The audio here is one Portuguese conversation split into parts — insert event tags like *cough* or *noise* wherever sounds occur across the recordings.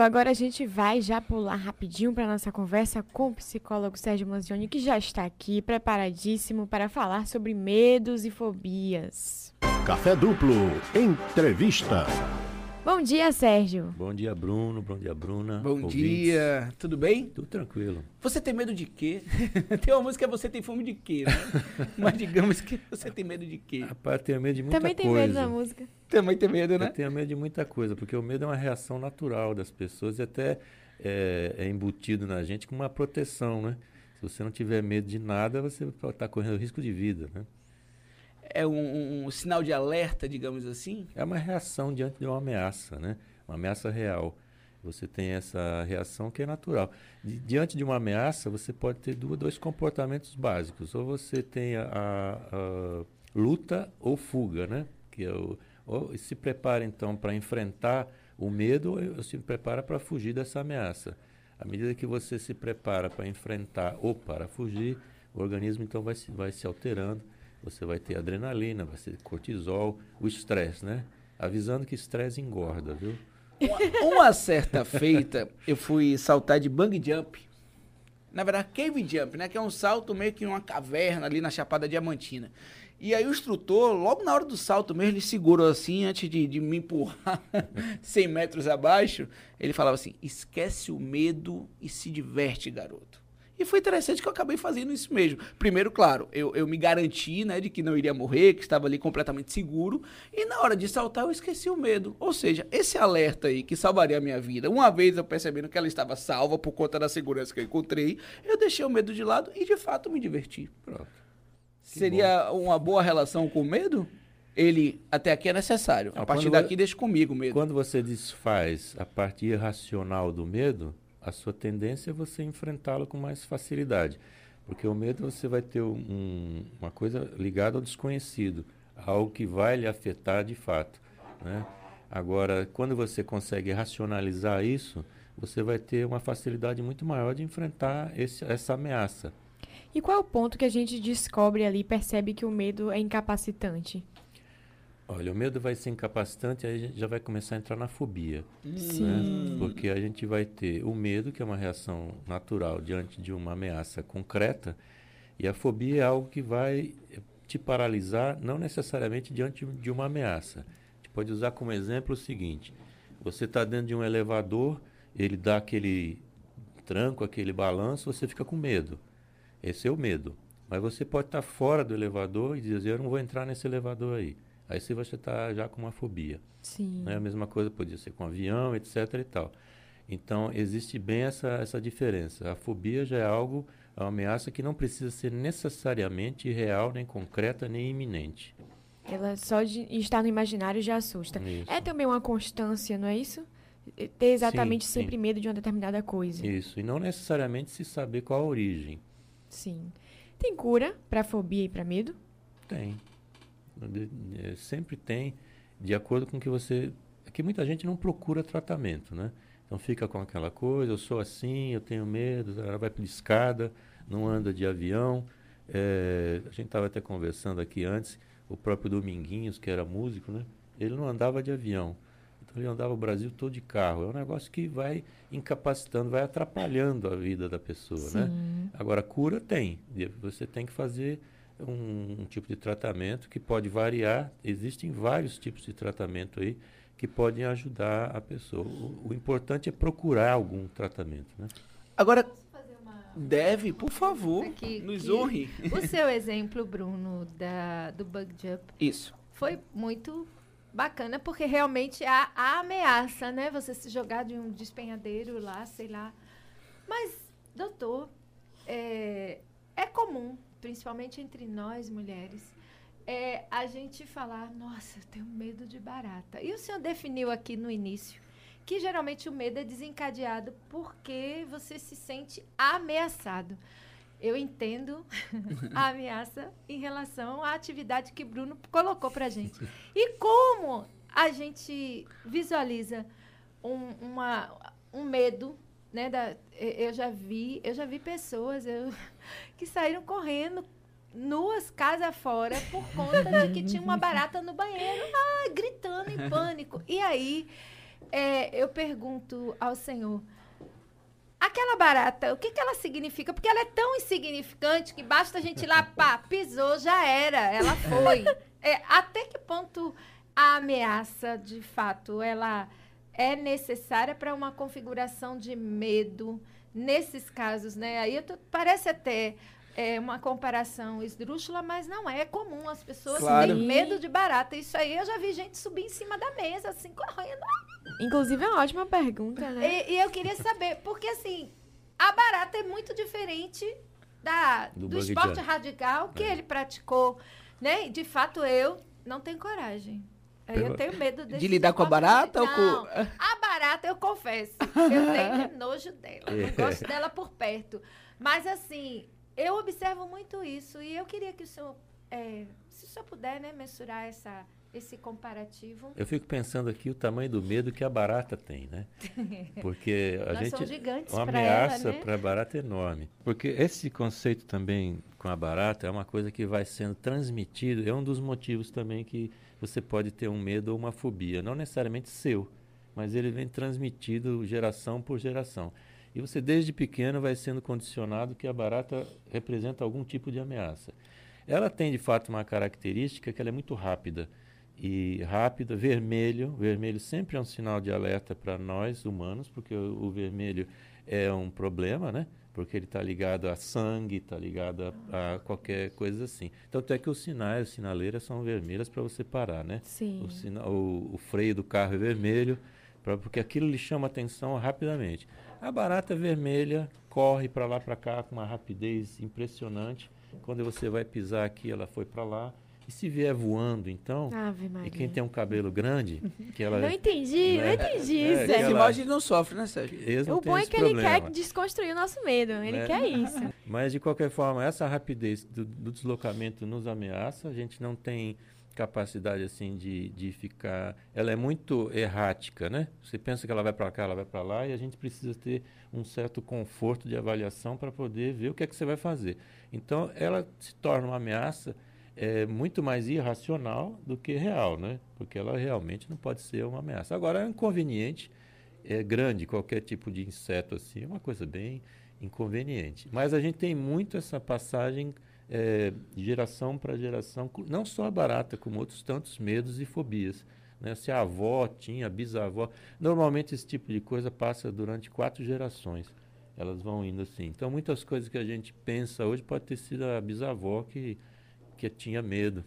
agora a gente vai já pular rapidinho para nossa conversa com o psicólogo Sérgio Manzioni, que já está aqui preparadíssimo para falar sobre medos e fobias. Café Duplo, entrevista. Bom dia, Sérgio. Bom dia, Bruno. Bom dia, Bruna. Bom ouvintes. dia, tudo bem? Tudo tranquilo. Você tem medo de quê? *laughs* tem uma música Você tem fome de quê, né? *laughs* Mas digamos que você tem medo de quê? Rapaz, eu tenho medo de muita Também tem coisa. medo da música. Também tem medo, né? Eu tenho medo de muita coisa, porque o medo é uma reação natural das pessoas e até é, é embutido na gente com uma proteção, né? Se você não tiver medo de nada, você está correndo risco de vida, né? É um, um sinal de alerta, digamos assim? É uma reação diante de uma ameaça, né? Uma ameaça real. Você tem essa reação que é natural. Di- diante de uma ameaça, você pode ter duas, dois comportamentos básicos. Ou você tem a, a- a luta ou fuga, né? Que é o, ou se prepara então para enfrentar o medo ou se prepara para fugir dessa ameaça. À medida que você se prepara para enfrentar ou para fugir, o organismo então vai se, vai se alterando. Você vai ter adrenalina, vai ter cortisol, o estresse, né? Avisando que estresse engorda, viu? Uma, uma certa feita, eu fui saltar de bang jump. Na verdade, cave jump, né? Que é um salto meio que em uma caverna ali na Chapada Diamantina. E aí o instrutor, logo na hora do salto mesmo, ele segurou assim, antes de, de me empurrar *laughs* 100 metros abaixo, ele falava assim, esquece o medo e se diverte, garoto. E foi interessante que eu acabei fazendo isso mesmo. Primeiro, claro, eu, eu me garanti, né, de que não iria morrer, que estava ali completamente seguro. E na hora de saltar, eu esqueci o medo. Ou seja, esse alerta aí que salvaria a minha vida, uma vez eu percebendo que ela estava salva por conta da segurança que eu encontrei, eu deixei o medo de lado e de fato me diverti. Pronto. Seria uma boa relação com o medo? Ele até aqui é necessário. Não, a partir daqui, deixa comigo o medo. Quando você desfaz a parte irracional do medo, a sua tendência é você enfrentá-lo com mais facilidade. Porque o medo você vai ter um- uma coisa ligada ao desconhecido, algo que vai lhe afetar de fato. Né? Agora, quando você consegue racionalizar isso, você vai ter uma facilidade muito maior de enfrentar esse- essa ameaça. E qual é o ponto que a gente descobre ali percebe que o medo é incapacitante? Olha, o medo vai ser incapacitante, aí a gente já vai começar a entrar na fobia. Sim. né? Porque a gente vai ter o medo, que é uma reação natural diante de uma ameaça concreta, e a fobia é algo que vai te paralisar, não necessariamente diante de uma ameaça. A gente pode usar como exemplo o seguinte: você está dentro de um elevador, ele dá aquele tranco, aquele balanço, você fica com medo. Esse é o medo. Mas você pode estar fora do elevador e dizer: eu não vou entrar nesse elevador aí. Aí você vai estar já com uma fobia. Sim. Né? A mesma coisa podia ser com avião, etc. e tal. Então, existe bem essa, essa diferença. A fobia já é algo, é uma ameaça que não precisa ser necessariamente real, nem concreta, nem iminente. Ela só de estar no imaginário já assusta. Isso. É também uma constância, não é isso? Ter exatamente Sim, sempre sim. medo de uma determinada coisa. Isso. E não necessariamente se saber qual a origem. Sim. Tem cura para fobia e para medo? Tem. É, sempre tem, de acordo com que você. É que muita gente não procura tratamento, né? Então fica com aquela coisa, eu sou assim, eu tenho medo, ela vai pela escada, não anda de avião. É, a gente estava até conversando aqui antes, o próprio Dominguinhos, que era músico, né? Ele não andava de avião. Então ele andava o Brasil todo de carro. É um negócio que vai incapacitando, vai atrapalhando a vida da pessoa, né? Sim. Agora, cura tem. Você tem que fazer um, um tipo de tratamento que pode variar. Existem vários tipos de tratamento aí que podem ajudar a pessoa. O, o importante é procurar algum tratamento, né? Agora, fazer uma deve, por favor, Aqui, nos que- honre. O seu exemplo, Bruno, da, do bug jump, Isso. foi muito bacana, porque realmente há a ameaça, né? Você se jogar de um despenhadeiro lá, sei lá. Mas, doutor, é, é comum, principalmente entre nós mulheres, é, a gente falar, nossa, eu tenho medo de barata. E o senhor definiu aqui no início que geralmente o medo é desencadeado porque você se sente ameaçado. Eu entendo *laughs* a ameaça em relação à atividade que Bruno colocou para gente. E como a gente visualiza um, uma, um medo, né? Da, eu já vi, eu já vi pessoas eu, *laughs* que saíram correndo nuas casa fora por conta de que tinha uma barata no banheiro, ah, gritando em pânico. E aí é, eu pergunto ao Senhor, aquela barata, o que, que ela significa? Porque ela é tão insignificante que basta a gente ir lá, pá, pisou, já era, ela foi. *laughs* É, até que ponto a ameaça, de fato, ela é necessária para uma configuração de medo nesses casos, né? Aí tô, parece até é, uma comparação esdrúxula, mas não é, é comum. As pessoas Claro. têm medo de barata. Isso aí eu já vi gente subir em cima da mesa, assim, correndo. Inclusive, é uma ótima pergunta, né? E, e eu queria saber, porque assim, a barata é muito diferente da, Do do, esporte radical que É. ele praticou, né? De fato, eu não tenho coragem. Eu tenho medo desse lidar com a barata ou com- a barata, eu confesso. *laughs* Eu tenho nojo dela. É. Não gosto dela por perto. Mas, assim, eu observo muito isso. E eu queria que o senhor, é, se o senhor puder, né, mensurar essa, esse comparativo. Eu fico pensando aqui o tamanho do medo que a barata tem, né? *laughs* Porque a Nós gente somos gigantes uma ameaça né? para a barata é enorme. Porque esse conceito também com a barata é uma coisa que vai sendo transmitido, é um dos motivos também que você pode ter um medo ou uma fobia, não necessariamente seu, mas ele vem transmitido geração por geração. E você desde pequeno vai sendo condicionado que a barata representa algum tipo de ameaça. Ela tem de fato uma característica que ela é muito rápida. E rápida, vermelho, vermelho sempre é um sinal de alerta para nós humanos, porque o, o vermelho é um problema, né? Porque ele está ligado a sangue, está ligado a, a qualquer coisa assim. Tanto é que os sinais, as sinaleiras são vermelhas para você parar, né? Sim. O, sina- o- o freio do carro é vermelho, pra, porque aquilo lhe chama atenção rapidamente. A barata vermelha corre para lá para cá com uma rapidez impressionante. Quando você vai pisar aqui, ela foi para lá. E se vier voando, então, Ave Maria. e quem tem um cabelo grande, que ela Não entendi, né? não entendi É, a gente não sofre, né, Sérgio? O bom é esse que ele problema. quer desconstruir o nosso medo. Ele Né? quer isso. *laughs* Mas, de qualquer forma, essa rapidez do, do deslocamento nos ameaça. A gente não tem capacidade assim de, de ficar. Ela é muito errática, né? Você pensa que ela vai para cá, ela vai para lá, e a gente precisa ter um certo conforto de avaliação para poder ver o que é que você vai fazer. Então, ela se torna uma ameaça é, muito mais irracional do que real, né? Porque ela realmente não pode ser uma ameaça. Agora, é inconveniente, é grande, qualquer tipo de inseto assim, é uma coisa bem inconveniente. Mas a gente tem muito essa passagem é, de geração para geração, não só a barata, como outros tantos medos e fobias. Né? Se a avó tinha, a bisavó. Normalmente esse tipo de coisa passa durante quatro gerações. Elas vão indo assim. Então muitas coisas que a gente pensa hoje pode ter sido a bisavó que, que tinha medo.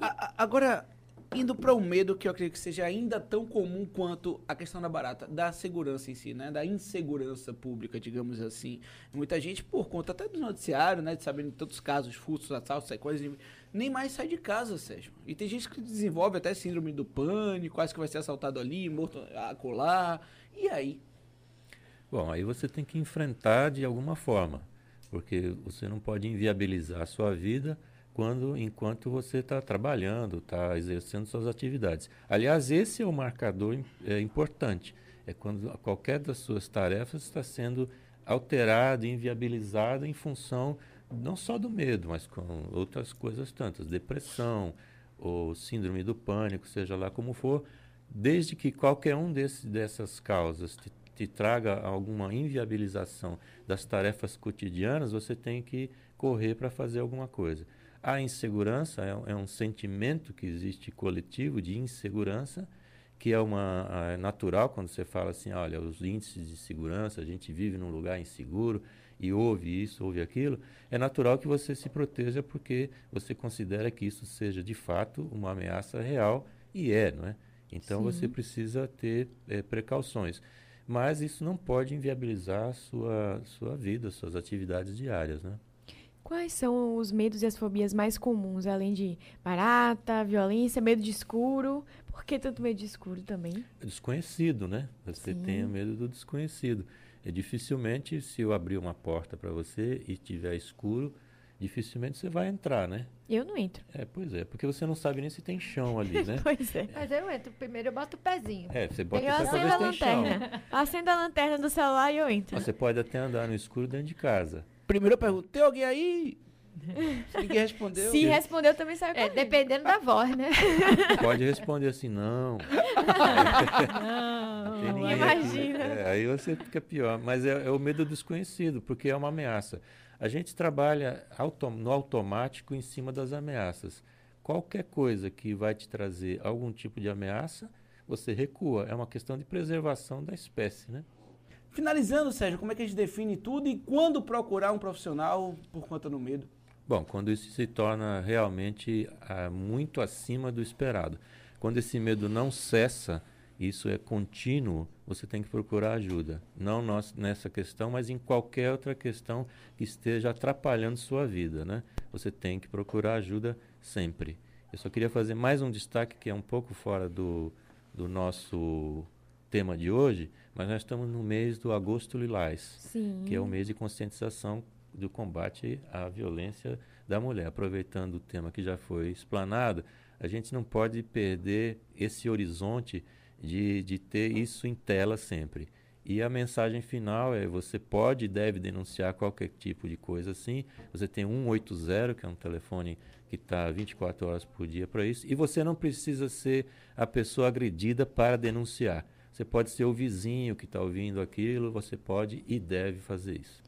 A- Agora, indo para o medo que eu acredito que seja ainda tão comum quanto a questão da barata, da segurança em si, né? Da insegurança pública, digamos assim. Muita gente, por conta até do noticiário, né? De sabendo de tantos casos, furtos, assaltos, sequestros, nem mais sai de casa, Sérgio. E tem gente que desenvolve até síndrome do pânico, acha que vai ser assaltado ali, morto acolá. E aí? Bom, aí você tem que enfrentar de alguma forma, porque você não pode inviabilizar a sua vida quando, enquanto você está trabalhando, está exercendo suas atividades. Aliás, esse é o marcador é, importante. É quando qualquer das suas tarefas está sendo alterada, inviabilizada em função não só do medo, mas com outras coisas tantas, depressão ou síndrome do pânico, seja lá como for, desde que qualquer um desse, dessas causas te, te traga alguma inviabilização das tarefas cotidianas, você tem que correr para fazer alguma coisa. A insegurança é, um- é um sentimento que existe coletivo de insegurança, que é uma é natural quando você fala assim, olha, os índices de segurança, a gente vive num lugar inseguro e ouve isso, ouve aquilo, é natural que você se proteja porque você considera que isso seja de fato uma ameaça real e é, não é? Então você precisa ter eh, precauções. Mas isso não pode inviabilizar a sua, sua vida, suas atividades diárias, né? Quais são os medos e as fobias mais comuns, além de barata, violência, medo de escuro? Por que tanto medo de escuro também? Desconhecido, né? Você Sim. tenha medo do desconhecido. É dificilmente, se eu abrir uma porta para você e tiver escuro, dificilmente você vai entrar, né? Eu não entro. É, pois é, porque você não sabe nem se tem chão ali, né? *laughs* Pois é. Mas eu entro primeiro, eu boto o pezinho. É, você bota Eu o pé pra acendo a tem lanterna. *laughs* Acendo a lanterna do celular e eu entro. Mas Você pode até andar no escuro dentro de casa. Primeiro eu pergunto, tem alguém aí? Se ninguém respondeu. Se respondeu, também sai É, correndo. dependendo da voz, né? Pode responder assim, não. Não, aqui. imagina. É, aí você fica pior. Mas é, é o medo desconhecido, porque é uma ameaça. A gente trabalha auto- no automático em cima das ameaças. Qualquer coisa que vai te trazer algum tipo de ameaça, você recua. É uma questão de preservação da espécie, né? Finalizando, Sérgio, como é que a gente define tudo e quando procurar um profissional por conta do medo? Bom, quando isso se torna realmente ah, muito acima do esperado. Quando esse medo não cessa, isso é contínuo, você tem que procurar ajuda. Não nós, nessa questão, mas em qualquer outra questão que esteja atrapalhando sua vida. Né? Você tem que procurar ajuda sempre. Eu só queria fazer mais um destaque que é um pouco fora do, do nosso tema de hoje, mas nós estamos no mês do agosto lilás Sim. que é o mês de conscientização do combate à violência da mulher. Aproveitando o tema que já foi explanado, a gente não pode perder esse horizonte de, de ter isso em tela sempre. E a mensagem final é: você pode e deve denunciar qualquer tipo de coisa assim. Você tem 180, que é um telefone que está 24 horas por dia para isso. E você não precisa ser a pessoa agredida para denunciar. Você pode ser o vizinho que está ouvindo aquilo, você pode e deve fazer isso.